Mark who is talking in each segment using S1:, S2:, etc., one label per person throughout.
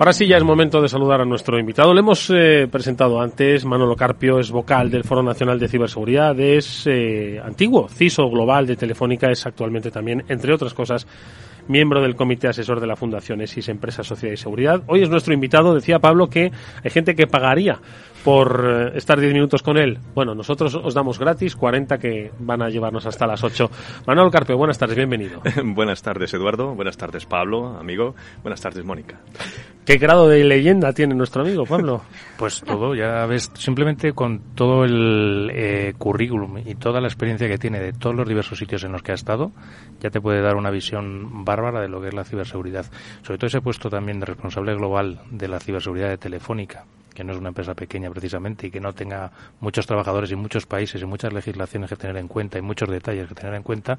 S1: Ahora sí ya es momento de saludar a nuestro invitado. Le hemos eh, presentado antes. Manolo Carpio es vocal del Foro Nacional de Ciberseguridad. Es eh, antiguo CISO global de Telefónica. Es actualmente también, entre otras cosas, miembro del comité asesor de la Fundación ESIS Empresa, Sociedad y Seguridad. Hoy es nuestro invitado. Decía Pablo que hay gente que pagaría por eh, estar 10 minutos con él. Bueno, nosotros os damos gratis 40 que van a llevarnos hasta las 8. Manuel Carpe, buenas tardes, bienvenido.
S2: buenas tardes, Eduardo. Buenas tardes, Pablo, amigo. Buenas tardes, Mónica.
S1: ¿Qué grado de leyenda tiene nuestro amigo, Pablo?
S3: Pues todo, ya ves, simplemente con todo el eh, currículum y toda la experiencia que tiene de todos los diversos sitios en los que ha estado, ya te puede dar una visión bárbara de lo que es la ciberseguridad. Sobre todo ese puesto también de responsable global de la ciberseguridad de Telefónica, que no es una empresa pequeña precisamente y que no tenga muchos trabajadores y muchos países y muchas legislaciones que tener en cuenta y muchos detalles que tener en cuenta,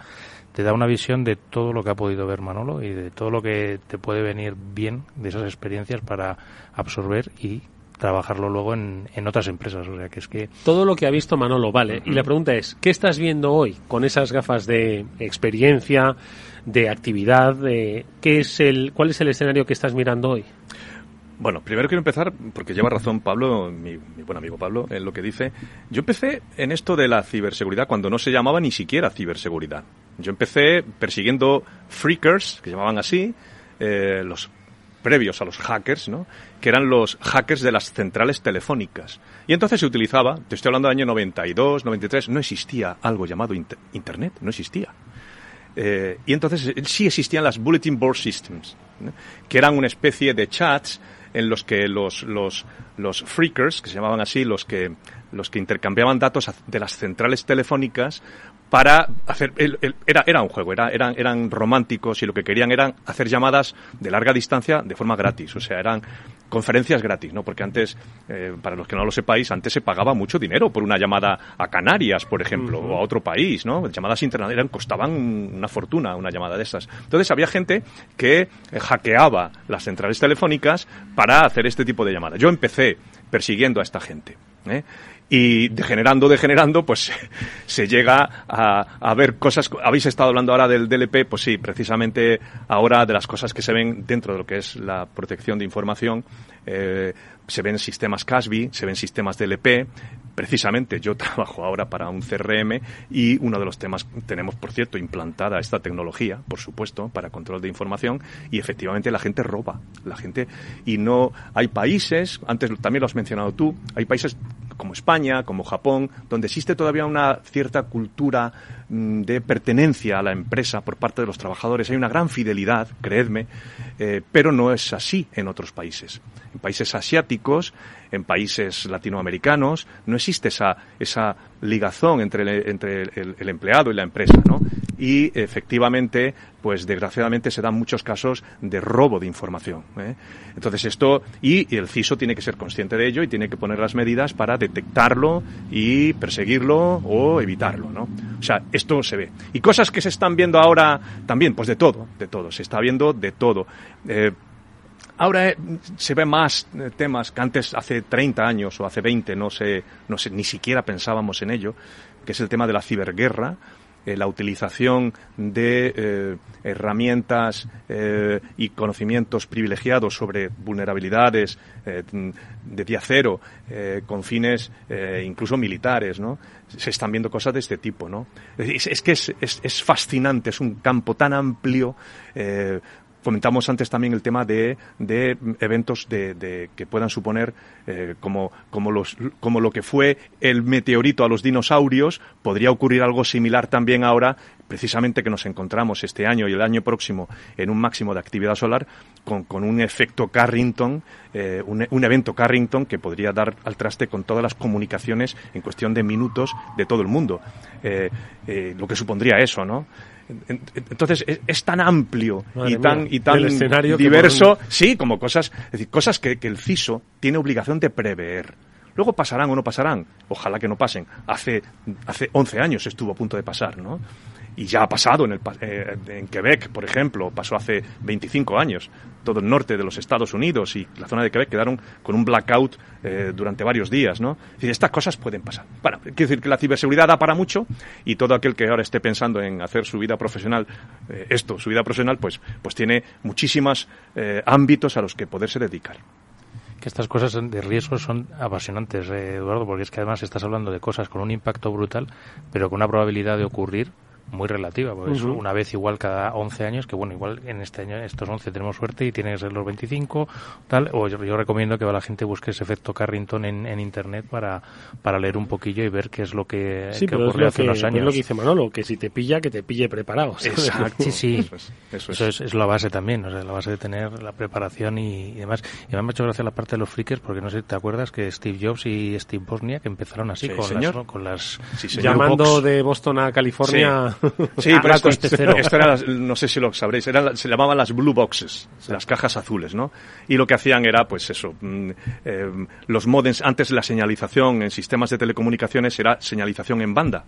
S3: te da una visión de todo lo que ha podido ver Manolo y de todo lo que te puede venir bien de esas experiencias para absorber y trabajarlo luego en, en, otras empresas. O sea, que es que...
S1: Todo lo que ha visto Manolo, vale. Y la pregunta es, ¿qué estás viendo hoy con esas gafas de experiencia, de actividad? De, ¿qué es el, ¿Cuál es el escenario que estás mirando hoy?
S2: Bueno, primero quiero empezar, porque lleva razón Pablo, mi, buen amigo Pablo, en lo que dice. Yo empecé en esto de la ciberseguridad cuando no se llamaba ni siquiera ciberseguridad. Yo empecé persiguiendo freakers, que llamaban así, eh, los previos a los hackers, ¿no? que eran los hackers de las centrales telefónicas. Y entonces se utilizaba, te estoy hablando del año 92, 93, no existía algo llamado Internet, no existía. Eh, y entonces sí existían las Bulletin Board Systems, que eran una especie de chats en los que los, los, los freakers, que se llamaban así, los que, los que intercambiaban datos de las centrales telefónicas para hacer era era un juego era, eran eran románticos y lo que querían eran hacer llamadas de larga distancia de forma gratis o sea eran conferencias gratis no porque antes eh, para los que no lo sepáis antes se pagaba mucho dinero por una llamada a Canarias por ejemplo o a otro país no llamadas internacionales costaban una fortuna una llamada de esas. Entonces había gente que eh, hackeaba las centrales telefónicas para hacer este tipo de llamadas. Yo empecé persiguiendo a esta gente ¿eh? y degenerando, degenerando, pues se llega a, a, ver cosas. Habéis estado hablando ahora del DLP, pues sí, precisamente ahora de las cosas que se ven dentro de lo que es la protección de información, eh, se ven sistemas CASB, se ven sistemas DLP. Precisamente yo trabajo ahora para un CRM y uno de los temas, tenemos por cierto implantada esta tecnología, por supuesto, para control de información y efectivamente la gente roba, la gente y no hay países, antes también lo has mencionado tú, hay países como España, como Japón, donde existe todavía una cierta cultura mm, de pertenencia a la empresa por parte de los trabajadores. Hay una gran fidelidad, creedme, eh, pero no es así en otros países. En países asiáticos, en países latinoamericanos, no existe esa, esa ligazón entre, el, entre el, empleado y la empresa, ¿no? Y efectivamente, pues desgraciadamente se dan muchos casos de robo de información. ¿eh? Entonces esto, y, el CISO tiene que ser consciente de ello y tiene que poner las medidas para detectarlo y perseguirlo o evitarlo, ¿no? O sea, esto se ve. Y cosas que se están viendo ahora también, pues de todo, de todo, se está viendo de todo. Eh, Ahora eh, se ven más temas que antes, hace 30 años o hace 20, no sé, no sé, ni siquiera pensábamos en ello, que es el tema de la ciberguerra, eh, la utilización de herramientas y conocimientos privilegiados sobre vulnerabilidades de día cero, con fines incluso militares, ¿no? Se están viendo cosas de este tipo, ¿no? Es, que es, es, fascinante, es un campo tan amplio Comentamos antes también el tema de, de eventos de, de, que puedan suponer eh, como, como, los, como lo que fue el meteorito a los dinosaurios, podría ocurrir algo similar también ahora, precisamente que nos encontramos este año y el año próximo en un máximo de actividad solar, con, con un efecto Carrington, eh, un, un, evento Carrington que podría dar al traste con todas las comunicaciones en cuestión de minutos de todo el mundo. Eh lo que supondría eso, ¿no? Entonces es, tan amplio y tan, y tan diverso, sí, como cosas, es decir, cosas que, el CISO tiene obligación de prever. Luego pasarán o no pasarán, ojalá que no pasen. Hace, hace 11 años estuvo a punto de pasar, ¿no? Y ya ha pasado en, el, eh, en Quebec, por ejemplo, pasó hace 25 años. Todo el norte de los Estados Unidos y la zona de Quebec quedaron con un blackout eh, durante varios días, ¿no? Decir, estas cosas pueden pasar. Bueno, quiero decir que la ciberseguridad da para mucho y todo aquel que ahora esté pensando en hacer su vida profesional, eh, esto, su vida profesional, pues, pues tiene muchísimos ámbitos a los que poderse dedicar
S3: que estas cosas de riesgo son apasionantes, Eduardo, porque es que además estás hablando de cosas con un impacto brutal, pero con una probabilidad de ocurrir muy relativa, porque una vez igual cada 11 años, que bueno, igual en este año, estos 11 tenemos suerte y tienes los 25, tal, o yo, recomiendo que la gente busque ese efecto Carrington en, en, internet para, para leer un poquillo y ver qué es lo que,
S1: sí,
S3: ocurrió
S1: hace
S3: unos años.
S1: Es lo que dice Manolo, que si te pilla, que te pille preparado.
S2: Exacto.
S3: Sí, sí. Eso es, es, la base también, o sea, la base de tener la preparación y, demás. Y me ha hecho gracia la parte de los freakers, porque no sé, ¿te acuerdas que Steve Jobs y Steve Bosnia que empezaron así con, Las, con las...
S1: Llamando de Boston a California...
S2: Sí, pero esto, esto, era, no sé si lo sabréis, se llamaban las blue boxes, las cajas azules, ¿no? Y lo que hacían era, pues eso, mm, eh, los modems, antes la señalización en sistemas de telecomunicaciones era señalización en banda,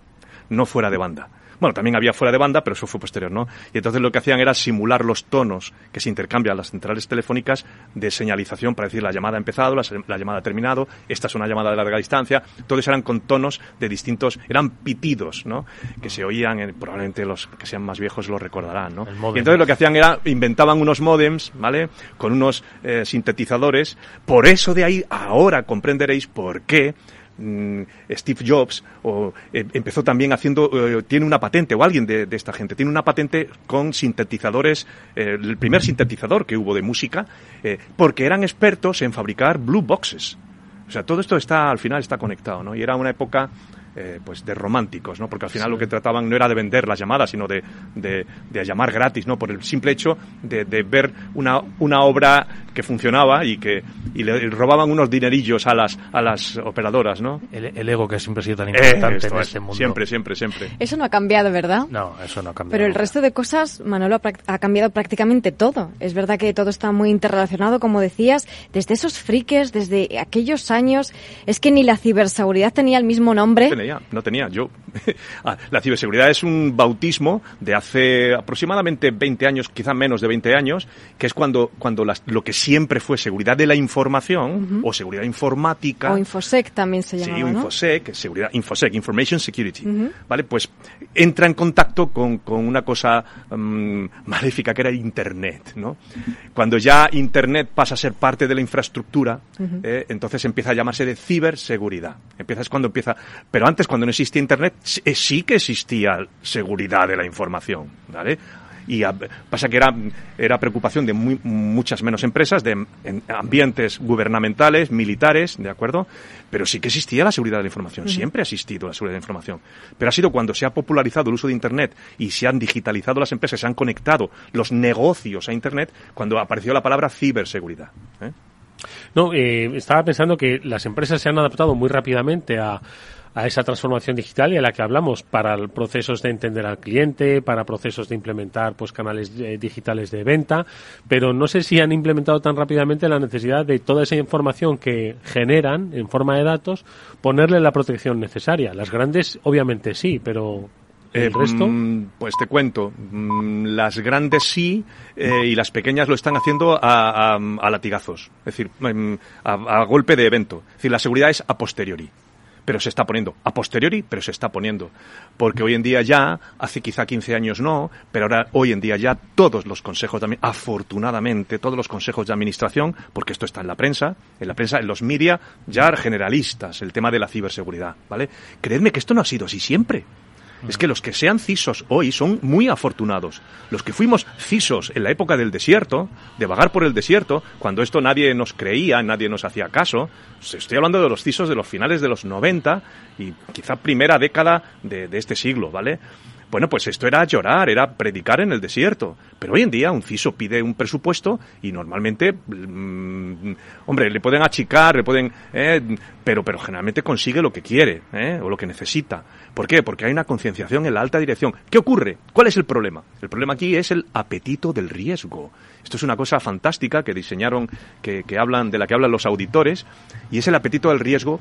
S2: no fuera de banda. Bueno, también había fuera de banda, pero eso fue posterior, ¿no? Y entonces lo que hacían era simular los tonos que se intercambian las centrales telefónicas de señalización para decir la llamada ha empezado, la, llamada ha terminado, esta es una llamada de larga distancia. Todos eran con tonos de distintos, eran pitidos, ¿no? Que se oían, probablemente los que sean más viejos lo recordarán, ¿no? Y entonces lo que hacían era, inventaban unos modems, ¿vale? Con unos eh, sintetizadores. Por eso de ahí ahora comprenderéis por qué Steve Jobs o, eh, empezó también haciendo, eh, tiene una patente, o alguien de, esta gente, tiene una patente con sintetizadores, eh, el primer sintetizador que hubo de música, porque eran expertos en fabricar blue boxes. O sea, todo esto está, al final está conectado, ¿no? Y era una época eh, pues de románticos, ¿no? Porque al final lo que trataban no era de vender las llamadas, sino de, de, llamar gratis, ¿no? Por el simple hecho de, de, ver una, una obra que funcionaba y que y le robaban unos dinerillos a las a las operadoras, ¿no?
S3: El, ego que siempre ha sido tan importante en este mundo.
S2: Siempre, siempre, siempre.
S4: Eso no ha cambiado, ¿verdad?
S3: No, eso no ha cambiado.
S4: Pero el resto de cosas, Manolo, ha cambiado prácticamente todo. Es verdad que todo está muy interrelacionado, como decías, desde esos friques, desde aquellos años. Es que ni la ciberseguridad tenía el mismo nombre
S2: no tenía. Yo, ah, la ciberseguridad es un bautismo de hace aproximadamente 20 años, quizá menos de 20 años, que es cuando, cuando lo que siempre fue seguridad de la información o seguridad informática.
S4: O Infosec también se llama.
S2: Sí, Infosec, seguridad, Infosec, Information Security. ¿Vale? Pues entra en contacto con, una cosa mm, maléfica que era Internet, ¿no? Cuando ya Internet pasa a ser parte de la infraestructura, eh, entonces empieza a llamarse de ciberseguridad. Empieza es cuando empieza, pero antes cuando no existía Internet, eh, sí que existía seguridad de la información, ¿vale? Y pasa que era, era preocupación de muchas menos empresas, de ambientes gubernamentales, militares, ¿de acuerdo? Pero sí que existía la seguridad de la información, siempre ha existido la seguridad de la información. Pero ha sido cuando se ha popularizado el uso de Internet y se han digitalizado las empresas, se han conectado los negocios a Internet, cuando apareció la palabra ciberseguridad. ¿eh?
S1: No, eh, estaba pensando que las empresas se han adaptado muy rápidamente a a esa transformación digital y a la que hablamos para procesos de entender al cliente, para procesos de implementar pues canales eh, digitales de venta, pero no sé si han implementado tan rápidamente la necesidad de toda esa información que generan en forma de datos ponerle la protección necesaria. Las grandes obviamente sí, pero ¿El eh, resto?
S2: Mm, pues te cuento. Mm, las grandes sí eh, y las pequeñas lo están haciendo a, latigazos. Es decir, mm, a, a, golpe de evento. Es decir, la seguridad es a posteriori pero se está poniendo. A posteriori, pero se está poniendo. Porque hoy en día ya, hace quizá 15 años no, pero ahora hoy en día ya todos los consejos, también, afortunadamente, todos los consejos de administración, porque esto está en la prensa, en la prensa, en los media, ya generalistas, el tema de la ciberseguridad, ¿vale? Creedme que esto no ha sido así siempre. Es que los que sean cisos hoy son muy afortunados. Los que fuimos cisos en la época del desierto, de vagar por el desierto, cuando esto nadie nos creía, nadie nos hacía caso, estoy hablando de los cisos de los finales de los 90 y quizá primera década de, de este siglo, ¿vale? Bueno, pues esto era llorar, era predicar en el desierto. Pero hoy en día un CISO pide un presupuesto y normalmente, mm, hombre, le pueden achicar, le pueden, eh, pero, pero generalmente consigue lo que quiere eh, o lo que necesita. ¿Por qué? Porque hay una concienciación en la alta dirección. ¿Qué ocurre? ¿Cuál es el problema? El problema aquí es el apetito del riesgo. Esto es una cosa fantástica que diseñaron, que, que hablan, de la que hablan los auditores, y es el apetito del riesgo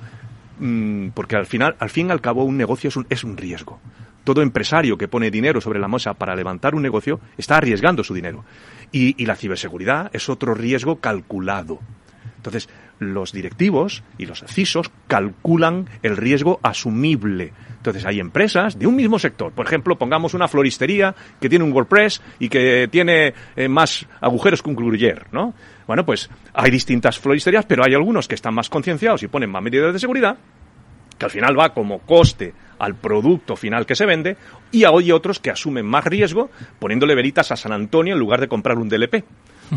S2: mm, porque al final, al fin y al cabo, un negocio es un, es un riesgo. Todo empresario que pone dinero sobre la mesa para levantar un negocio está arriesgando su dinero. Y, la ciberseguridad es otro riesgo calculado. Entonces, los directivos y los CISOs calculan el riesgo asumible. Entonces, hay empresas de un mismo sector. Por ejemplo, pongamos una floristería que tiene un WordPress y que tiene eh, más agujeros que un gruyer, ¿no? Bueno, pues hay distintas floristerías, pero hay algunos que están más concienciados y ponen más medidas de seguridad, que al final va como coste al producto final que se vende, y hay otros que asumen más riesgo poniéndole velitas a San Antonio en lugar de comprar un DLP.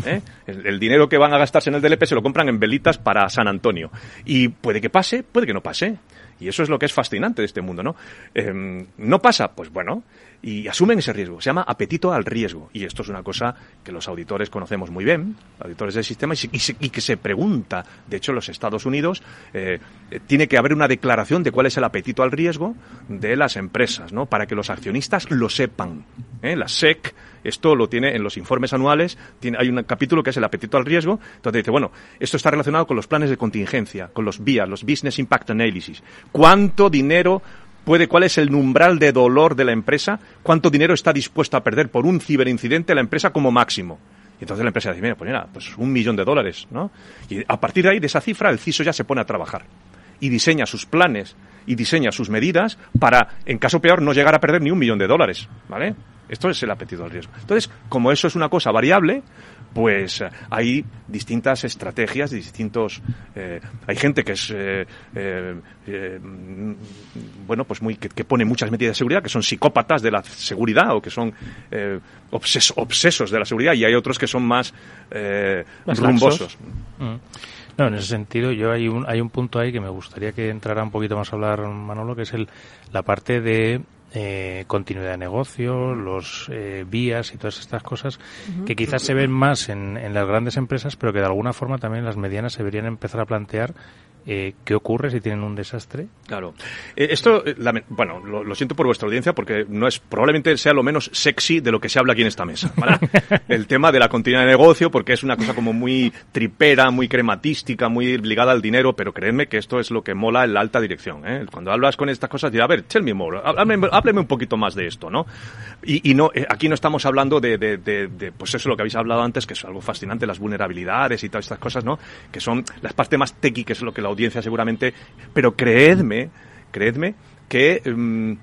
S2: ¿Eh? El, dinero que van a gastarse en el DLP se lo compran en velitas para San Antonio. Y puede que pase, puede que no pase. Y eso es lo que es fascinante de este mundo, ¿no? Eh, ¿No pasa? Pues bueno, y asumen ese riesgo. Se llama apetito al riesgo. Y esto es una cosa que los auditores conocemos muy bien, auditores del sistema, y, y, que se pregunta. De hecho, los Estados Unidos eh, tiene que haber una declaración de cuál es el apetito al riesgo de las empresas, ¿no? Para que los accionistas lo sepan. ¿eh? La SEC esto lo tiene en los informes anuales. Hay un capítulo que es el apetito al riesgo. Entonces dice, bueno, esto está relacionado con los planes de contingencia, con los BIA, los Business Impact Analysis. ¿Cuánto dinero puede, cuál es el umbral de dolor de la empresa? ¿Cuánto dinero está dispuesta a perder por un ciberincidente la empresa como máximo? Y entonces la empresa dice, mira, pues mira, pues un millón de dólares, ¿no? Y a partir de ahí, de esa cifra, el CISO ya se pone a trabajar y diseña sus planes y diseña sus medidas para, en caso peor, no llegar a perder ni un millón de dólares, ¿vale? Esto es el apetito al riesgo. Entonces, como eso es una cosa variable, pues hay distintas estrategias, distintos. Eh, hay gente que es, eh, eh, bueno, pues muy que, que, pone muchas medidas de seguridad, que son psicópatas de la seguridad o que son obses, obsesos de la seguridad, y hay otros que son más, más rumbosos.
S3: Mm. No, en ese sentido, yo hay un, hay un punto ahí que me gustaría que entrara un poquito más a hablar Manolo, que es el, la parte de eh, continuidad de negocio, los eh, vías y todas estas cosas uh -huh. que quizás se ven más en, en, las grandes empresas, pero que de alguna forma también las medianas se deberían empezar a plantear eh, qué ocurre si tienen un desastre.
S2: Claro. Eh, esto, la, bueno, lo, lo, siento por vuestra audiencia porque no es probablemente sea lo menos sexy de lo que se habla aquí en esta mesa. ¿vale? El tema de la continuidad de negocio porque es una cosa como muy tripera, muy crematística, muy ligada al dinero, pero créeme que esto es lo que mola en la alta dirección. ¿eh? Cuando hablas con estas cosas, dirá, a ver, tell me more, háblame, háblame un poquito más de esto, ¿no? Y, y no, eh, aquí no estamos hablando de, de, de, de, pues eso lo que habéis hablado antes, que es algo fascinante, las vulnerabilidades y todas estas cosas, ¿no? Que son las partes más techy, que es lo que la audiencia seguramente, pero creedme, creedme que, um,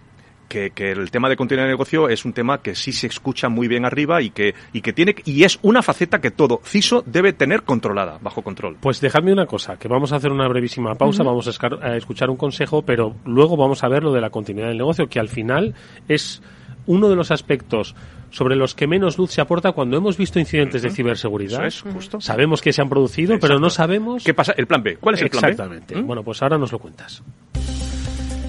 S2: que, que, el tema de continuidad de negocio es un tema que sí se escucha muy bien arriba y que, y que tiene, y es una faceta que todo CISO debe tener controlada, bajo control.
S1: Pues dejadme una cosa, que vamos a hacer una brevísima pausa, uh -huh. vamos a, a escuchar un consejo, pero luego vamos a ver lo de la continuidad del negocio, que al final es uno de los aspectos sobre los que menos luz se aporta cuando hemos visto incidentes uh -huh. de ciberseguridad.
S2: Eso es, justo.
S1: Sabemos que se han producido, Exacto. pero no sabemos...
S2: ¿Qué pasa? El plan B. ¿Cuál es el plan
S1: B? Exactamente. ¿Mm? Bueno, pues ahora nos lo cuentas.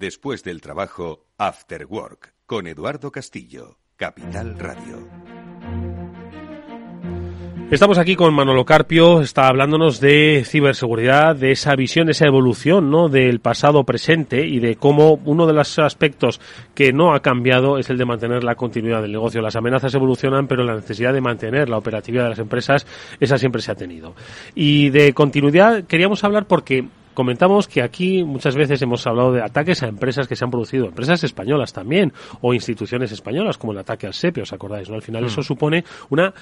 S5: Después del trabajo, After Work, con Eduardo Castillo, Capital Radio.
S1: Estamos aquí con Manolo Carpio, está hablándonos de ciberseguridad, de esa visión, esa evolución, ¿no? Del pasado presente y de cómo uno de los aspectos que no ha cambiado es el de mantener la continuidad del negocio. Las amenazas evolucionan, pero la necesidad de mantener la operatividad de las empresas, esa siempre se ha tenido. Y de continuidad queríamos hablar porque comentamos que aquí muchas veces hemos hablado de ataques a empresas que se han producido, empresas españolas también, o instituciones españolas, como el ataque al SEPE, ¿os acordáis? ¿no? Al final eso supone una,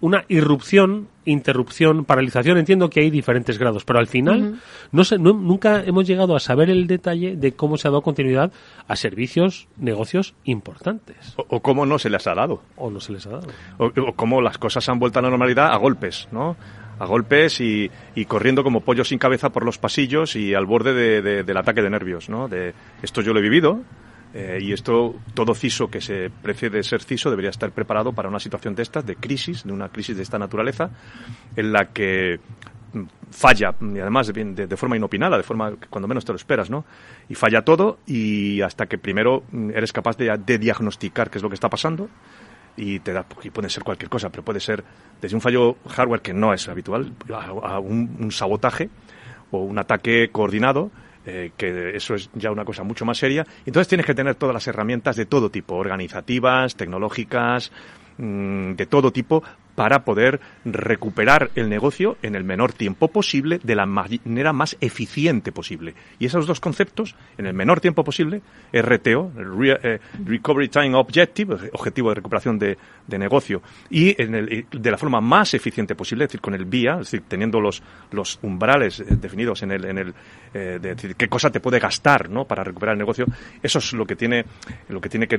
S1: una irrupción, interrupción, paralización. Entiendo que hay diferentes grados, pero al final no, sé, nunca hemos llegado a saber el detalle de cómo se ha dado continuidad a servicios, negocios importantes.
S2: O, cómo no se les ha dado.
S1: O no se les ha dado.
S2: O, o cómo las cosas han vuelto a la normalidad a golpes, ¿no? A golpes y, corriendo como pollo sin cabeza por los pasillos y al borde del ataque de nervios, ¿no? De, esto yo lo he vivido eh, y esto, todo CISO que se precede ser CISO debería estar preparado para una situación de estas, de crisis, de una crisis de esta naturaleza, en la que mm, falla, y además de, de, forma inopinada, de forma que cuando menos te lo esperas, ¿no? Y falla todo y hasta que primero mm, eres capaz de, de diagnosticar qué es lo que está pasando, y te da y puede ser cualquier cosa, pero puede ser desde un fallo hardware que no es habitual a, un, sabotaje o un ataque coordinado eh, que eso es ya una cosa mucho más seria. Entonces tienes que tener todas las herramientas de todo tipo, organizativas, tecnológicas, mm, de todo tipo, para poder recuperar el negocio en el menor tiempo posible, de la manera más eficiente posible. Y esos dos conceptos, en el menor tiempo posible, RTO, eh, Recovery Time Objective, objetivo de recuperación de, negocio, y en el, de la forma más eficiente posible, es decir, con el VIA, es decir, teniendo los, los umbrales eh, definidos en el, en el eh, de decir, qué cosa te puede gastar ¿no? para recuperar el negocio, eso es lo que tiene, lo que, tiene que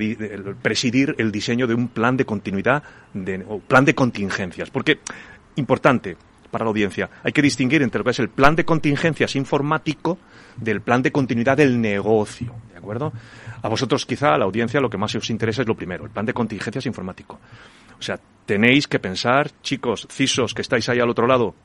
S2: presidir el diseño de un plan de continuidad, de, o plan de continuidad Porque, importante para la audiencia, hay que distinguir entre lo que es el plan de contingencias informático del plan de continuidad del negocio. ¿De acuerdo? A vosotros, quizá, a la audiencia, lo que más os interesa es lo primero, el plan de contingencias informático. O sea, tenéis que pensar, chicos, CISOs que estáis ahí al otro lado,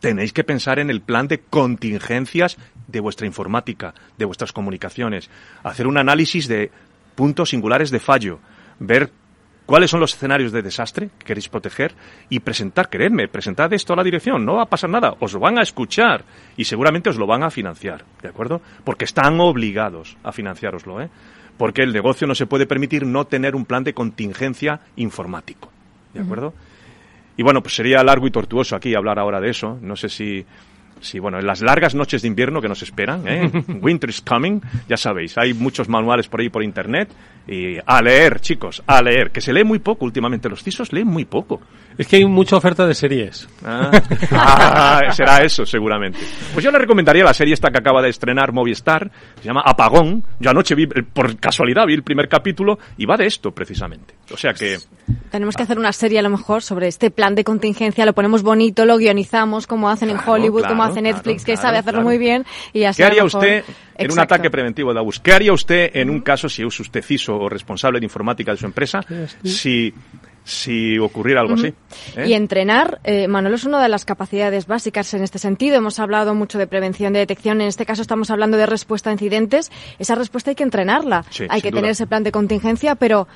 S2: tenéis que pensar en el plan de contingencias de vuestra informática, de vuestras comunicaciones, hacer un análisis de puntos singulares de fallo, ver cuáles son los escenarios de desastre que queréis proteger y presentar, creedme, presentad esto a la dirección, no va a pasar nada, os lo van a escuchar y seguramente os lo van a financiar, ¿de acuerdo? Porque están obligados a financiaroslo, ¿eh? Porque el negocio no se puede permitir no tener un plan de contingencia informático, ¿de acuerdo? Y bueno, pues sería largo y tortuoso aquí hablar ahora de eso, no sé si Sí, bueno, en las largas noches de invierno que nos esperan, ¿eh? Winter is coming, ya sabéis, hay muchos manuales por ahí por internet y a leer, chicos, a leer, que se lee muy poco últimamente, los CISOs leen muy poco.
S1: Es que hay mucha oferta de series.
S2: Ah, ah, será eso, seguramente. Pues yo le recomendaría la serie esta que acaba de estrenar Movistar, se llama Apagón. Yo anoche vi, por casualidad, vi el primer capítulo y va de esto, precisamente. O sea que...
S4: Tenemos que hacer una serie a lo mejor sobre este plan de contingencia, lo ponemos bonito, lo guionizamos como hacen en Hollywood, como hace Netflix, que sabe hacerlo muy bien y así
S2: ¿Qué haría usted en un ataque preventivo de abus? ¿Qué haría usted en un caso si es usted CISO o responsable de informática de su empresa si si ocurriera algo así.
S4: ¿eh? Y entrenar, eh, Manolo, es una de las capacidades básicas en este sentido. Hemos hablado mucho de prevención, de detección. En este caso estamos hablando de respuesta a incidentes. Esa respuesta hay que entrenarla. hay que tener ese plan de contingencia, pero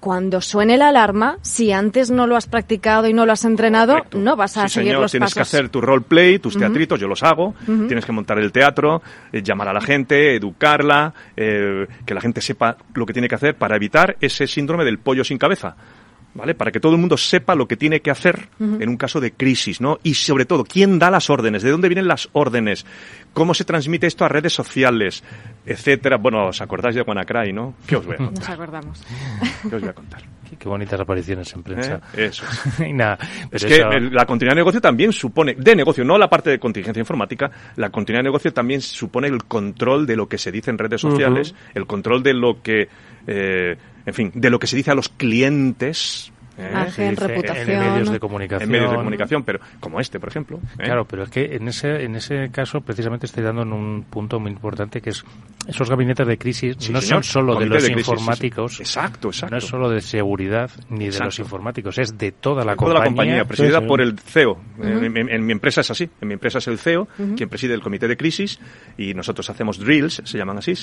S4: cuando suene la alarma, si antes no lo has practicado y no lo has entrenado, no vas a seguir los
S2: tienes que hacer tu roleplay, tus teatritos, yo los hago. Tienes que montar el teatro, eh, llamar a la gente, educarla, eh, que la gente sepa lo que tiene que hacer para evitar ese síndrome del pollo sin cabeza. ¿Vale? Para que todo el mundo sepa lo que tiene que hacer en un caso de crisis, ¿no? Y sobre todo, ¿quién da las órdenes? ¿De dónde vienen las órdenes? ¿Cómo se transmite esto a redes sociales? Etcétera. Bueno, ¿os acordáis de WannaCry, no? ¿Qué os voy a contar?
S4: Nos acordamos.
S2: ¿Qué os voy a contar?
S3: Qué, bonitas apariciones en prensa.
S2: ¿Eh? Eso. es que la continuidad de negocio también supone, de negocio, no la parte de contingencia informática, la continuidad de negocio también supone el control de lo que se dice en redes sociales, el control de lo que, eh, en fin, de lo que se dice a los clientes,
S4: en reputación.
S3: En medios de comunicación.
S2: En medios de comunicación, pero como este, por ejemplo.
S3: ¿eh? Claro, pero es que en ese, en ese caso precisamente estoy dando en un punto muy importante que es esos gabinetes de crisis no son solo de los informáticos.
S2: Exacto, exacto.
S3: No es solo de seguridad ni de los informáticos, es de toda la compañía.
S2: Toda la compañía, presidida por el CEO. En, mi empresa es así. En mi empresa es el CEO quien preside el comité de crisis y nosotros hacemos drills, se llaman así,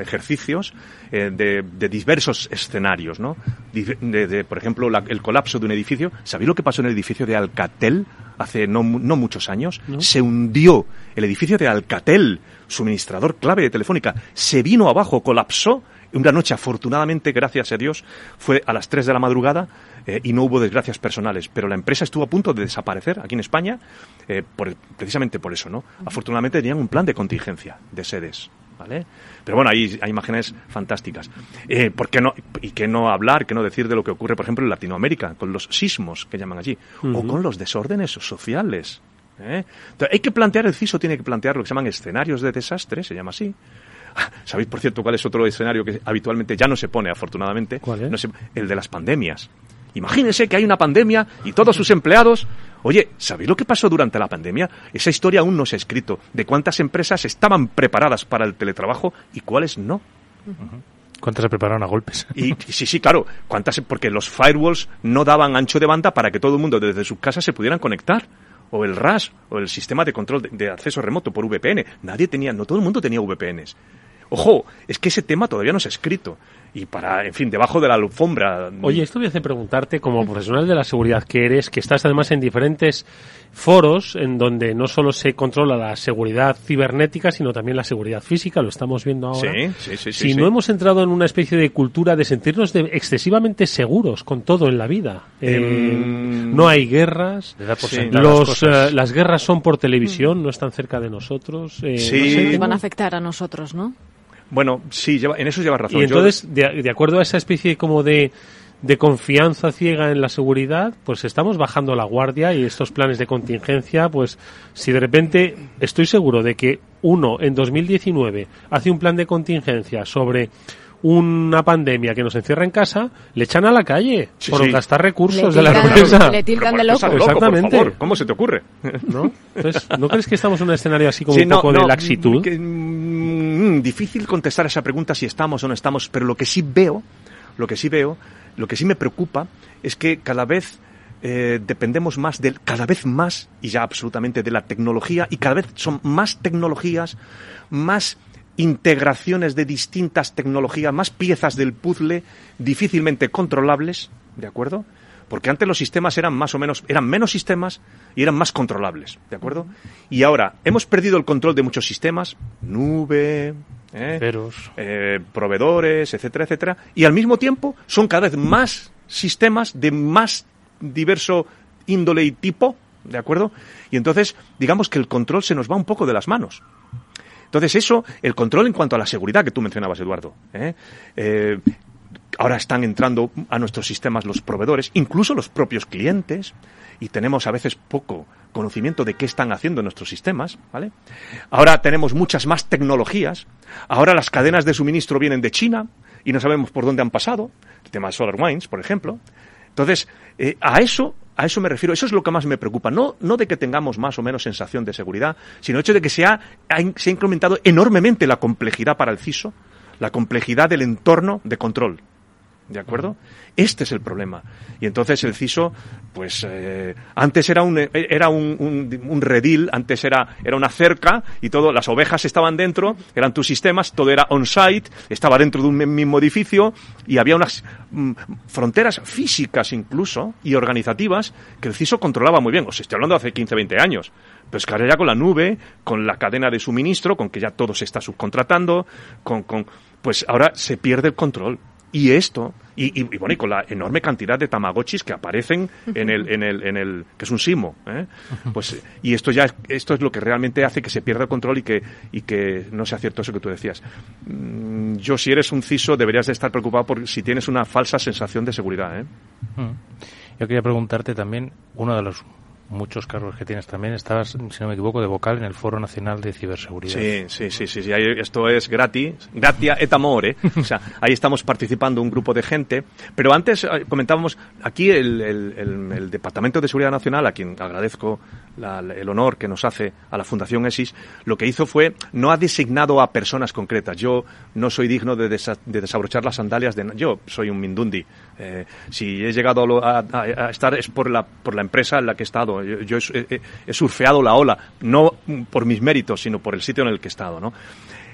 S2: ejercicios eh, de, de, diversos escenarios, ¿no? De, por ejemplo, el colapso de un edificio. ¿Sabéis lo que pasó en el edificio de Alcatel hace no, no muchos años? Se hundió el edificio de Alcatel, suministrador clave de Telefónica. Se vino abajo, colapsó. Una noche, afortunadamente, gracias a Dios, fue a las 3 de la madrugada eh, y no hubo desgracias personales. Pero la empresa estuvo a punto de desaparecer aquí en España eh, por, precisamente por eso, ¿no? Afortunadamente tenían un plan de contingencia de sedes. ¿Vale? Pero bueno, hay, hay imágenes fantásticas. Eh, ¿por qué no, ¿Y qué no hablar, qué no decir de lo que ocurre, por ejemplo, en Latinoamérica, con los sismos que llaman allí, o con los desórdenes sociales? ¿eh? Entonces, hay que plantear, el CISO tiene que plantear lo que se llaman escenarios de desastre, se llama así. ¿Sabéis, por cierto, cuál es otro escenario que habitualmente ya no se pone, afortunadamente?
S1: ¿Cuál
S2: es? el de las pandemias. Imagínense que hay una pandemia y todos sus empleados Oye, ¿sabéis lo que pasó durante la pandemia? Esa historia aún no se ha escrito. De cuántas empresas estaban preparadas para el teletrabajo y cuáles no.
S3: ¿Cuántas se prepararon a golpes?
S2: Y, sí, sí, claro. ¿Cuántas? Porque los firewalls no daban ancho de banda para que todo el mundo desde sus casas se pudieran conectar. O el RAS, o el sistema de control de, de acceso remoto por VPN. Nadie tenía, no todo el mundo tenía VPNs. Ojo, es que ese tema todavía no se ha escrito y para, en fin, debajo de la alfombra.
S1: Oye, esto me hace preguntarte, como profesional de la seguridad que eres, que estás además en diferentes foros en donde no solo se controla la seguridad cibernética, sino también la seguridad física, lo estamos viendo ahora.
S2: Sí, sí, sí.
S1: Si no hemos entrado en una especie de cultura de sentirnos excesivamente seguros con todo en la vida. Eh, em, no hay guerras, los, eh, las, guerras son por televisión, no están cerca de nosotros.
S4: Eh, sí. van a afectar a nosotros, ¿no?
S2: Bueno, sí, en eso lleva razón.
S1: Y entonces, de, acuerdo a esa especie como de, de confianza ciega en la seguridad, pues estamos bajando la guardia y estos planes de contingencia, pues si de repente estoy seguro de que uno en 2019 hace un plan de contingencia sobre una pandemia que nos encierra en casa, le echan a la calle por gastar recursos de la empresa.
S4: Le tildan de loco.
S2: Exactamente. ¿Cómo se te ocurre?
S1: ¿No? Entonces, ¿no crees que estamos en un escenario así como un poco de laxitud?
S2: Mm, difícil contestar esa pregunta si estamos o no estamos, pero lo que sí veo, lo que sí veo, lo que sí me preocupa es que cada vez eh, dependemos más del, cada vez más, y ya absolutamente de la tecnología, y cada vez son más tecnologías, más integraciones de distintas tecnologías, más piezas del puzzle difícilmente controlables, ¿de acuerdo? Porque antes los sistemas eran más o menos, eran menos sistemas y eran más controlables, ¿de acuerdo? Y ahora hemos perdido el control de muchos sistemas, nube,
S3: ¿eh?
S2: eh, proveedores, etcétera, etcétera, y al mismo tiempo son cada vez más sistemas de más diverso índole y tipo, ¿de acuerdo? Y entonces, digamos que el control se nos va un poco de las manos. Entonces, eso, el control en cuanto a la seguridad que tú mencionabas, Eduardo. ¿eh? eh ahora están entrando a nuestros sistemas los proveedores, incluso los propios clientes, y tenemos a veces poco conocimiento de qué están haciendo nuestros sistemas, ¿vale? Ahora tenemos muchas más tecnologías, ahora las cadenas de suministro vienen de China y no sabemos por dónde han pasado, el tema de SolarWinds, por ejemplo. Entonces, eh, a eso a eso me refiero, eso es lo que más me preocupa, no, no de que tengamos más o menos sensación de seguridad, sino el hecho de que se ha, se ha incrementado enormemente la complejidad para el CISO, la complejidad del entorno de control. ¿De acuerdo? Este es el problema. Y entonces el CISO, pues eh, antes era un era un, un, redil, antes era era una cerca y todo, las ovejas estaban dentro, eran tus sistemas, todo era on-site, estaba dentro de un mismo edificio y había unas mm, fronteras físicas incluso y organizativas que el CISO controlaba muy bien. Os estoy hablando de hace 15, 20 años. Pero es que ahora ya con la nube, con la cadena de suministro, con que ya todo se está subcontratando, con, con pues ahora se pierde el control. Y esto, y, bueno, y con la enorme cantidad de tamagotchis que aparecen en el, en el, en el que es un simo, ¿eh? pues, y esto ya, esto es lo que realmente hace que se pierda el control y que, y que no sea cierto eso que tú decías. Mm, yo, si eres un CISO, deberías de estar preocupado por si tienes una falsa sensación de seguridad, ¿eh?
S3: Yo quería preguntarte también, uno de los muchos cargos que tienes también. Estabas, si no me equivoco, de vocal en el Foro Nacional de Ciberseguridad.
S2: Sí, sí, sí, sí. sí. esto es gratis, gratia et amore. o sea, ahí estamos participando un grupo de gente. Pero antes eh, comentábamos, aquí el, el, Departamento de Seguridad Nacional, a quien agradezco el honor que nos hace a la Fundación ESIS, lo que hizo fue, no ha designado a personas concretas. Yo no soy digno de, de desabrochar las sandalias de... Yo soy un mindundi. Eh, si he llegado a, estar es por la, por la empresa en la que he estado. Yo, he, surfeado la ola, no por mis méritos, sino por el sitio en el que he estado. ¿no?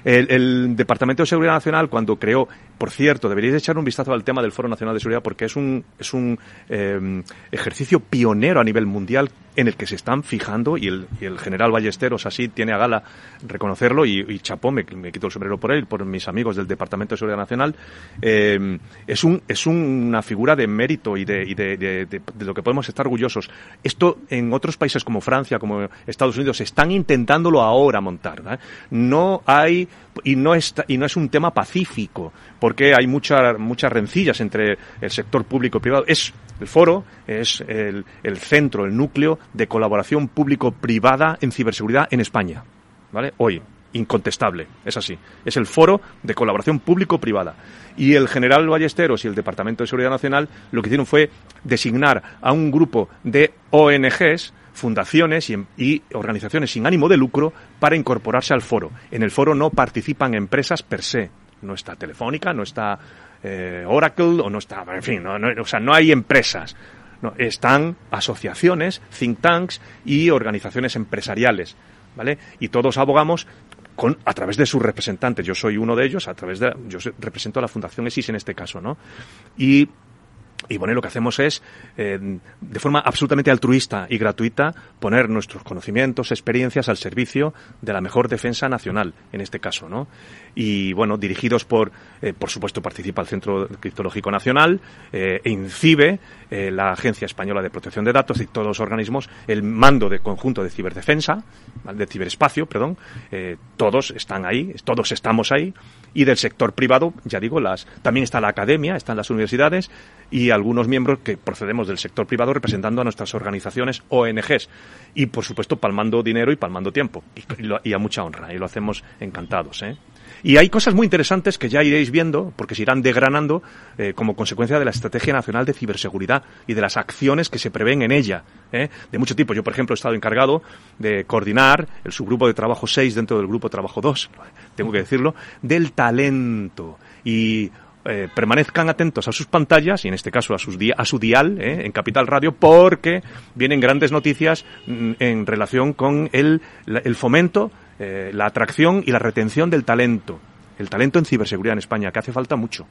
S2: El, Departamento de Seguridad Nacional, cuando creó, por cierto, deberíais echar un vistazo al tema del Foro Nacional de Seguridad porque es un, es un eh, ejercicio pionero a nivel mundial en el que se están fijando y el, y el general Ballesteros así tiene a gala reconocerlo y, y chapó, me, quito el sombrero por él, por mis amigos del Departamento de Seguridad Nacional, eh, es, un, es una figura de mérito y, de, y de, de, de, lo que podemos estar orgullosos. Esto en otros países como Francia, como Estados Unidos, están intentándolo ahora montar. No hay y no, está, y no es un tema pacífico, porque hay muchas muchas rencillas entre el sector público y privado. Es el foro es el, el centro, el núcleo de colaboración público-privada en ciberseguridad en España. ¿Vale? Hoy, incontestable, es así. Es el foro de colaboración público-privada. Y el general Ballesteros y el Departamento de Seguridad Nacional lo que hicieron fue designar a un grupo de ONGs fundaciones y, organizaciones sin ánimo de lucro para incorporarse al foro. En el foro no participan empresas per se. No está Telefónica, no está eh, Oracle o no está, en fin, no, o sea, no hay empresas. No, están asociaciones, think tanks y organizaciones empresariales, ¿vale? Y todos abogamos con, a través de sus representantes. Yo soy uno de ellos, a través de, yo represento a la Fundación ESIS en este caso, ¿no? Y y bueno, lo que hacemos es, eh, de forma absolutamente altruista y gratuita, poner nuestros conocimientos, experiencias al servicio de la mejor defensa nacional, en este caso, ¿no? Y bueno, dirigidos por, eh, por supuesto, participa el Centro Criptológico Nacional, eh, e INCIBE, la Agencia Española de Protección de Datos y todos los organismos, el mando de conjunto de ciberdefensa, de ciberespacio, perdón, todos están ahí, todos estamos ahí, y del sector privado, ya digo, las, también está la academia, están las universidades y algunos miembros que procedemos del sector privado representando a nuestras organizaciones ONGs y, por supuesto, palmando dinero y palmando tiempo y, y a mucha honra y lo hacemos encantados. ¿eh? Y hay cosas muy interesantes que ya iréis viendo, porque se irán degranando eh, como consecuencia de la Estrategia Nacional de Ciberseguridad y de las acciones que se prevén en ella, ¿eh? de mucho tipo. Yo, por ejemplo, he estado encargado de coordinar el subgrupo de trabajo 6 dentro del grupo de trabajo 2, tengo que decirlo, del talento. Y eh, permanezcan atentos a sus pantallas y en este caso a, sus a su dial en Capital Radio porque vienen grandes noticias mm, en relación con el, el fomento eh, la atracción y la retención del talento. El talento en ciberseguridad en España, que hace falta mucho.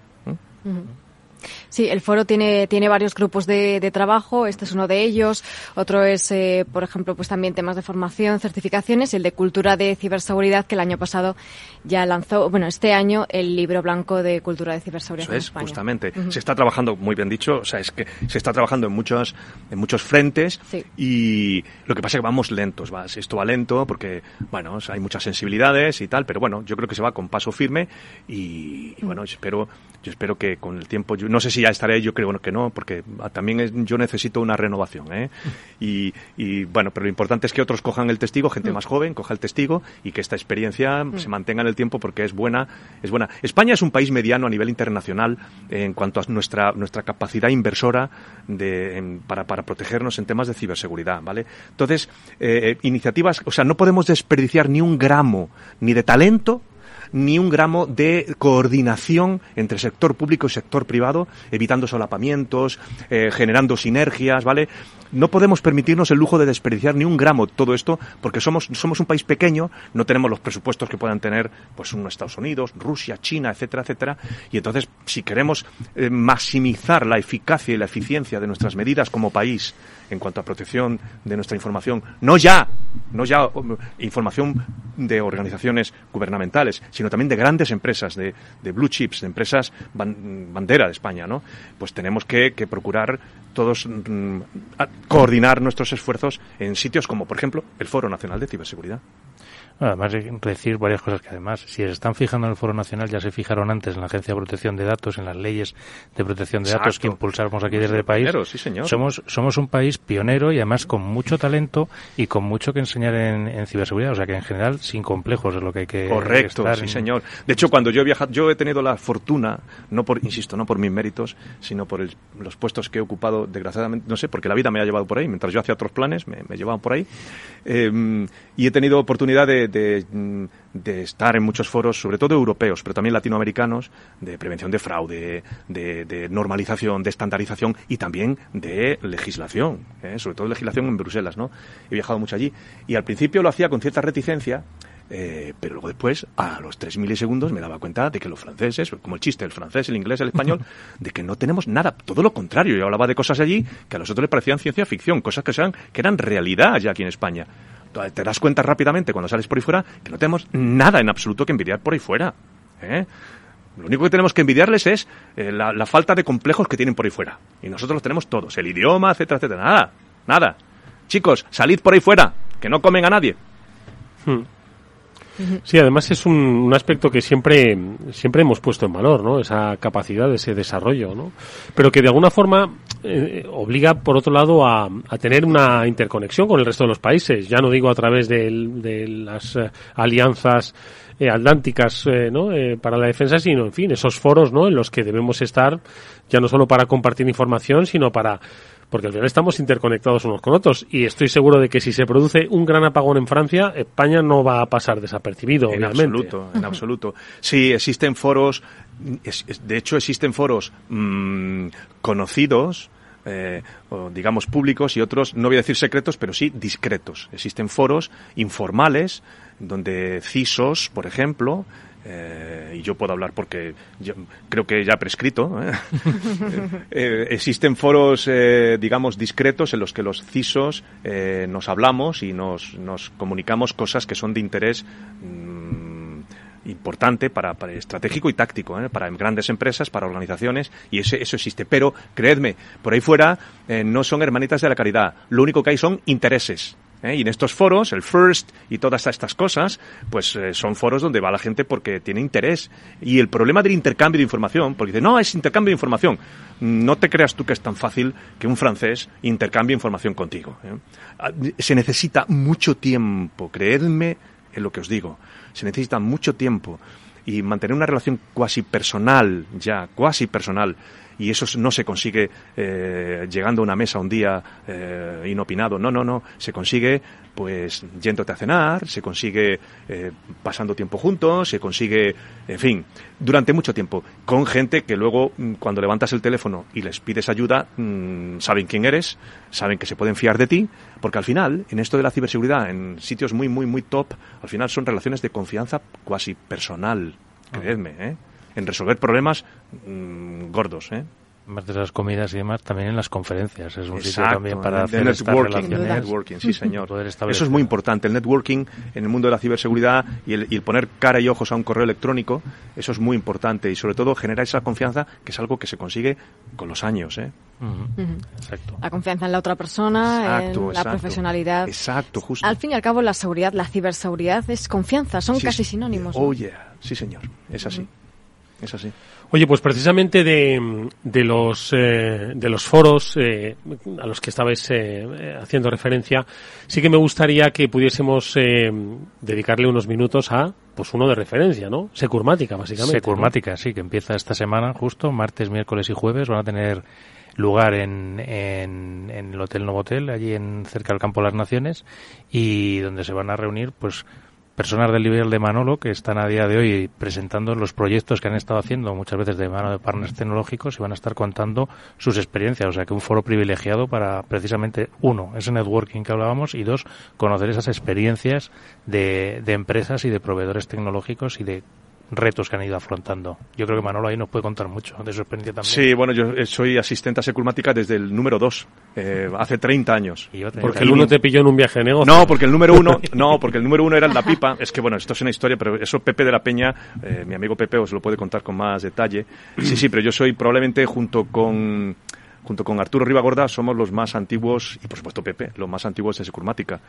S4: Sí, el foro tiene, tiene varios grupos de, de trabajo. Este es uno de ellos. Otro es, eh, por ejemplo, pues también temas de formación, certificaciones. El de cultura de ciberseguridad, que el año pasado ya lanzó, bueno, este año el libro blanco de cultura de ciberseguridad.
S2: Eso es, justamente. Se está trabajando, muy bien dicho, o sea, es que se está trabajando en muchos, en muchos frentes y lo que pasa es que vamos lentos. Va, esto va lento porque, bueno, hay muchas sensibilidades y tal, pero bueno, yo creo que se va con paso firme y, bueno, espero, yo espero que con el tiempo, yo no sé si ya estaré, yo creo que no, porque también yo necesito una renovación. ¿eh? Y, y, bueno, pero lo importante es que otros cojan el testigo, gente mm. más joven, coja el testigo y que esta experiencia mm. se mantenga en el tiempo porque es buena, es buena. España es un país mediano a nivel internacional en cuanto a nuestra, nuestra capacidad inversora de, para, para protegernos en temas de ciberseguridad, ¿vale? Entonces, eh, iniciativas, o sea, no podemos desperdiciar ni un gramo ni de talento ni un gramo de coordinación entre sector público y sector privado, evitando solapamientos, eh, generando sinergias, ¿vale? No podemos permitirnos el lujo de desperdiciar ni un gramo todo esto porque somos, somos un país pequeño, no tenemos los presupuestos que puedan tener pues unos Estados Unidos, Rusia, China, etcétera, etcétera. Y entonces, si queremos eh, maximizar la eficacia y la eficiencia de nuestras medidas como país en cuanto a protección de nuestra información, no ya, no ya um, información de organizaciones gubernamentales, sino también de grandes empresas, de, de blue chips, de empresas bandera de España, ¿no? Pues tenemos que, que procurar todos mm, coordinar nuestros esfuerzos en sitios como, por ejemplo, el Foro Nacional de Ciberseguridad.
S3: Además, decir varias cosas que además, si se están fijando en el Foro Nacional, ya se fijaron antes en la Agencia de Protección de Datos, en las leyes de protección de datos que impulsamos aquí desde el país.
S2: Sí, señor.
S3: Somos, somos un país pionero y además con mucho talento y con mucho que enseñar en, ciberseguridad. O sea que en general, sin complejos es lo que hay que.
S2: Correcto, sí, señor. De hecho, cuando yo he viajado, yo he tenido la fortuna, no por, insisto, no por mis méritos, sino por los puestos que he ocupado, desgraciadamente, no sé, porque la vida me ha llevado por ahí. Mientras yo hacía otros planes, me, me llevaban por ahí. Eh, y he tenido oportunidad de de, estar en muchos foros, sobre todo europeos, pero también latinoamericanos, de prevención de fraude, de, normalización, de estandarización y también de legislación, ¿eh? sobre todo legislación en Bruselas, ¿no? He viajado mucho allí y al principio lo hacía con cierta reticencia, eh, pero luego después, a los tres milisegundos, me daba cuenta de que los franceses, como el chiste, el francés, el inglés, el español, de que no tenemos nada, todo lo contrario. Yo hablaba de cosas allí que a nosotros les parecían ciencia ficción, cosas que, sean, que eran realidad ya aquí en España te das cuenta rápidamente cuando sales por ahí fuera que no tenemos nada en absoluto que envidiar por ahí fuera. ¿eh? Lo único que tenemos que envidiarles es eh, la, falta de complejos que tienen por ahí fuera. Y nosotros los tenemos todos. El idioma, etcétera, etcétera. Nada, nada. Chicos, salid por ahí fuera, que no comen a nadie.
S1: Hmm. Sí, además es un, aspecto que siempre, siempre hemos puesto en valor, ¿no? Esa capacidad, ese desarrollo, ¿no? Pero que de alguna forma eh, obliga, por otro lado, a, tener una interconexión con el resto de los países. Ya no digo a través de, las eh, alianzas eh, atlánticas ¿no? para la defensa, sino, en fin, esos foros ¿no? en los que debemos estar, ya no solo para compartir información, sino para porque al final estamos interconectados unos con otros y estoy seguro de que si se produce un gran apagón en Francia, España no va a pasar desapercibido,
S2: en absoluto, en absoluto. Sí, existen foros, de hecho existen foros mm, conocidos, eh, o digamos públicos y otros, no voy a decir secretos, pero sí discretos. Existen foros informales donde CISOs, por ejemplo, eh, y yo puedo hablar porque yo creo que ya prescrito. ¿eh? eh, existen foros, eh, digamos, discretos en los que los CISOs nos hablamos y nos, nos, comunicamos cosas que son de interés mm, importante para, para, estratégico y táctico para grandes empresas, para organizaciones y eso, eso existe. Pero creedme, por ahí fuera no son hermanitas de la caridad. Lo único que hay son intereses. ¿Eh? Y en estos foros, el FIRST y todas estas cosas, pues eh, son foros donde va la gente porque tiene interés. Y el problema del intercambio de información, porque dice, no, es intercambio de información. No te creas tú que es tan fácil que un francés intercambie información contigo. ¿eh? Ah, se necesita mucho tiempo, creedme en lo que os digo. Se necesita mucho tiempo y mantener una relación cuasi personal, ya, cuasi personal, y eso no se consigue eh, llegando a una mesa un día eh, inopinado. No, no, no. Se consigue pues yéndote a cenar, se consigue eh, pasando tiempo juntos, se consigue, en fin, durante mucho tiempo, con gente que luego mm, cuando levantas el teléfono y les pides ayuda, mm, saben quién eres, saben que se pueden fiar de ti, porque al final, en esto de la ciberseguridad, en sitios muy, muy, muy top, al final son relaciones de confianza cuasi personal, creedme, ¿eh? en resolver problemas mm, gordos. ¿eh?
S3: Más de las comidas y demás, también en las conferencias. Es un sitio también para hacer
S2: networking, networking, sí, señor. Eso es muy importante. El networking en el mundo de la ciberseguridad y el, poner cara y ojos a un correo electrónico, eso es muy importante. Y sobre todo generar esa confianza, que es algo que se consigue con los años. ¿eh?
S4: Exacto. La confianza en la otra persona, en la profesionalidad.
S2: Exacto, justo.
S4: Al fin y al cabo, la seguridad, la ciberseguridad es confianza, son casi sinónimos.
S2: Oye, sí, señor, es así. Es así.
S1: Oye, pues precisamente de, de los eh, de los foros eh, a los que estabais eh, haciendo referencia, sí que me gustaría que pudiésemos dedicarle unos minutos a pues uno de referencia, ¿no? Securmática, básicamente.
S3: Securmática, sí, que empieza esta semana, justo martes, miércoles y jueves van a tener lugar en, en, en el Hotel Novotel, allí en cerca del Campo de las Naciones, y donde se van a reunir, pues personas del nivel de Manolo que están a día de hoy presentando los proyectos que han estado haciendo muchas veces de mano de partners tecnológicos y van a estar contando sus experiencias. O sea que un foro privilegiado para precisamente, uno, ese networking que hablábamos y dos, conocer esas experiencias de, de empresas y de proveedores tecnológicos y de retos que han ido afrontando. Yo creo que Manolo ahí nos puede contar mucho de su experiencia también.
S2: Sí, bueno, yo soy asistente a Securmática desde el número 2, eh, hace 30 años.
S1: porque el uno te pilló en un viaje de negocio.
S2: No, porque el número uno, no, porque el número uno era la pipa. Es que bueno, esto es una historia, pero eso Pepe de la Peña, eh, mi amigo Pepe os lo puede contar con más detalle. Sí, sí, pero yo soy probablemente junto con junto con Arturo Ribagorda, somos los más antiguos, y por supuesto Pepe, los más antiguos de Securmática.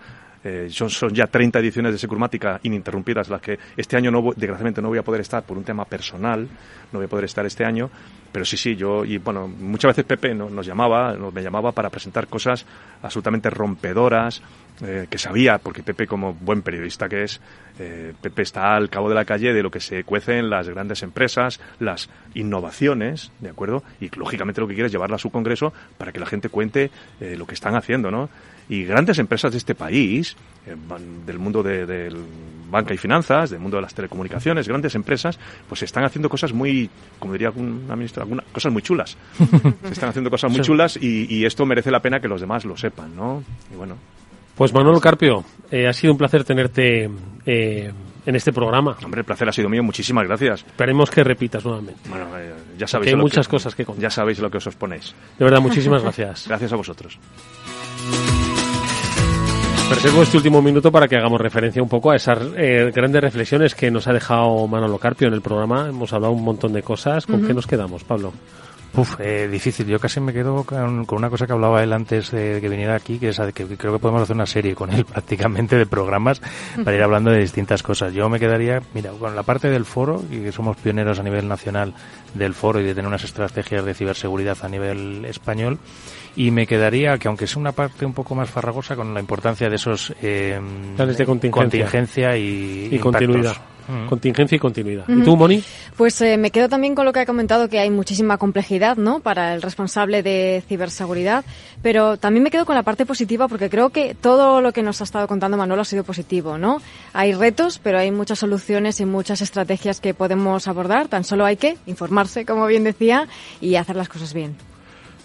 S2: Eh, son, son, ya 30 ediciones de Securmática ininterrumpidas, las que este año, no, desgraciadamente, no voy a poder estar por un tema personal, no voy a poder estar este año, pero sí, sí, yo, y bueno, muchas veces Pepe nos llamaba, nos, me llamaba para presentar cosas absolutamente rompedoras, eh, que sabía, porque Pepe, como buen periodista que es, eh, Pepe está al cabo de la calle de lo que se cuece en las grandes empresas, las innovaciones, ¿de acuerdo? Y lógicamente lo que quiere es llevarla a su congreso para que la gente cuente eh, lo que están haciendo, ¿no? Y grandes empresas de este país, del mundo de, del banca y finanzas, del mundo de las telecomunicaciones, grandes empresas, pues están haciendo cosas muy, como diría una ministra, alguna, cosas muy chulas. se están haciendo cosas muy chulas y, y esto merece la pena que los demás lo sepan, ¿no? Y bueno,
S1: pues Manuel Carpio, eh, ha sido un placer tenerte eh, en este programa.
S2: Hombre, el placer ha sido mío, muchísimas gracias.
S1: Esperemos que repitas nuevamente.
S2: Bueno, eh, ya sabéis.
S1: hay muchas cosas que contar.
S2: Ya sabéis lo que os ponéis.
S1: De verdad, muchísimas gracias.
S2: gracias a vosotros.
S1: Preservo este último minuto para que hagamos referencia un poco a esas grandes reflexiones que nos ha dejado Manolo Carpio en el programa. Hemos hablado un montón de cosas. ¿Con qué nos quedamos, Pablo?
S3: Uf, eh, difícil. Yo casi me quedo con, una cosa que hablaba él antes de que viniera aquí, que es que creo que podemos hacer una serie con él prácticamente de programas para ir hablando de distintas cosas. Yo me quedaría, mira, con la parte del foro, y que somos pioneros a nivel nacional del foro y de tener unas estrategias de ciberseguridad a nivel español, y me quedaría, que aunque sea una parte un poco más farragosa, con la importancia de esos
S1: eh, de contingencia,
S3: y,
S1: continuidad. Contingencia y continuidad. ¿Y tú, Moni?
S4: Pues eh, me quedo también con lo que ha comentado, que hay muchísima complejidad ¿no? para el responsable de ciberseguridad, pero también me quedo con la parte positiva porque creo que todo lo que nos ha estado contando Manuel ha sido positivo. ¿no? Hay retos, pero hay muchas soluciones y muchas estrategias que podemos abordar. Tan solo hay que informarse, como bien decía, y hacer las cosas bien.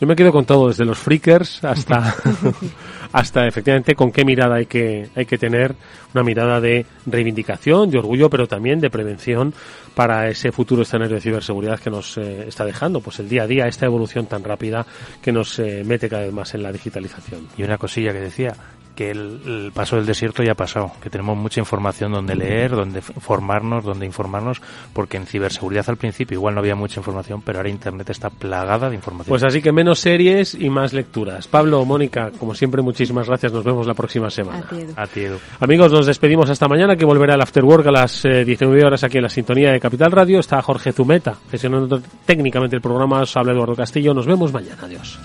S1: Yo me quedo con todo, desde los freakers hasta, hasta efectivamente con qué mirada hay que, hay que tener, una mirada de reivindicación, de orgullo, pero también de prevención para ese futuro escenario de ciberseguridad que nos eh, está dejando, pues el día a día, esta evolución tan rápida que nos eh, mete cada vez más en la digitalización.
S3: Y una cosilla que decía, que el, paso del desierto ya ha pasado, que tenemos mucha información donde leer, donde formarnos, donde informarnos, porque en ciberseguridad al principio igual no había mucha información, pero ahora Internet está plagada de información.
S1: Pues así que menos series y más lecturas. Pablo, Mónica, como siempre, muchísimas gracias. Nos vemos la próxima semana.
S3: A ti,
S1: Amigos, nos despedimos hasta mañana, que volverá el Afterwork a las 19 eh, horas aquí en la sintonía de Capital Radio. Está Jorge Zumeta, gestionando técnicamente el programa. Os habla Eduardo Castillo. Nos vemos mañana. Adiós.